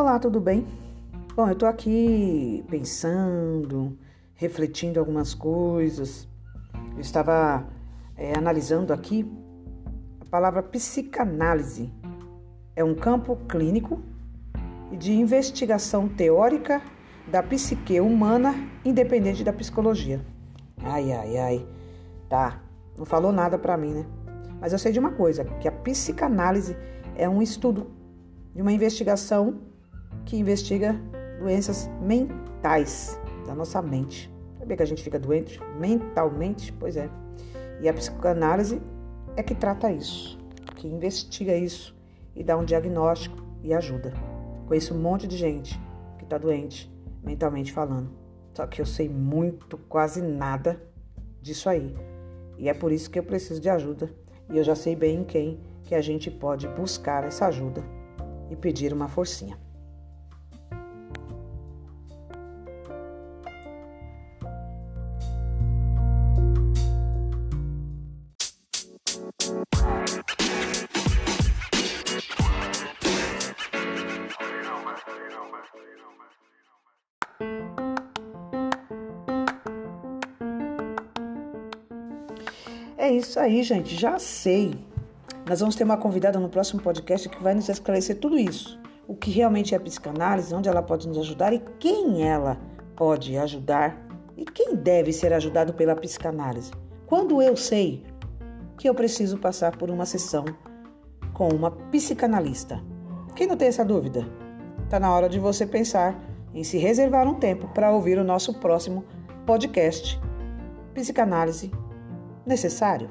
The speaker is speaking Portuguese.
Olá, tudo bem? Bom, eu tô aqui pensando, refletindo algumas coisas. Eu estava é, analisando aqui a palavra psicanálise. É um campo clínico de investigação teórica da psique humana independente da psicologia. Ai, ai, ai. Tá, não falou nada para mim, né? Mas eu sei de uma coisa, que a psicanálise é um estudo de uma investigação que investiga doenças mentais da nossa mente. Sabia que a gente fica doente mentalmente? Pois é. E a psicanálise é que trata isso, que investiga isso e dá um diagnóstico e ajuda. Conheço um monte de gente que está doente, mentalmente falando. Só que eu sei muito, quase nada disso aí. E é por isso que eu preciso de ajuda. E eu já sei bem em quem que a gente pode buscar essa ajuda e pedir uma forcinha. É isso aí, gente. Já sei. Nós vamos ter uma convidada no próximo podcast que vai nos esclarecer tudo isso. O que realmente é a psicanálise, onde ela pode nos ajudar e quem ela pode ajudar e quem deve ser ajudado pela psicanálise. Quando eu sei que eu preciso passar por uma sessão com uma psicanalista. Quem não tem essa dúvida? Está na hora de você pensar em se reservar um tempo para ouvir o nosso próximo podcast Psicanálise necessário?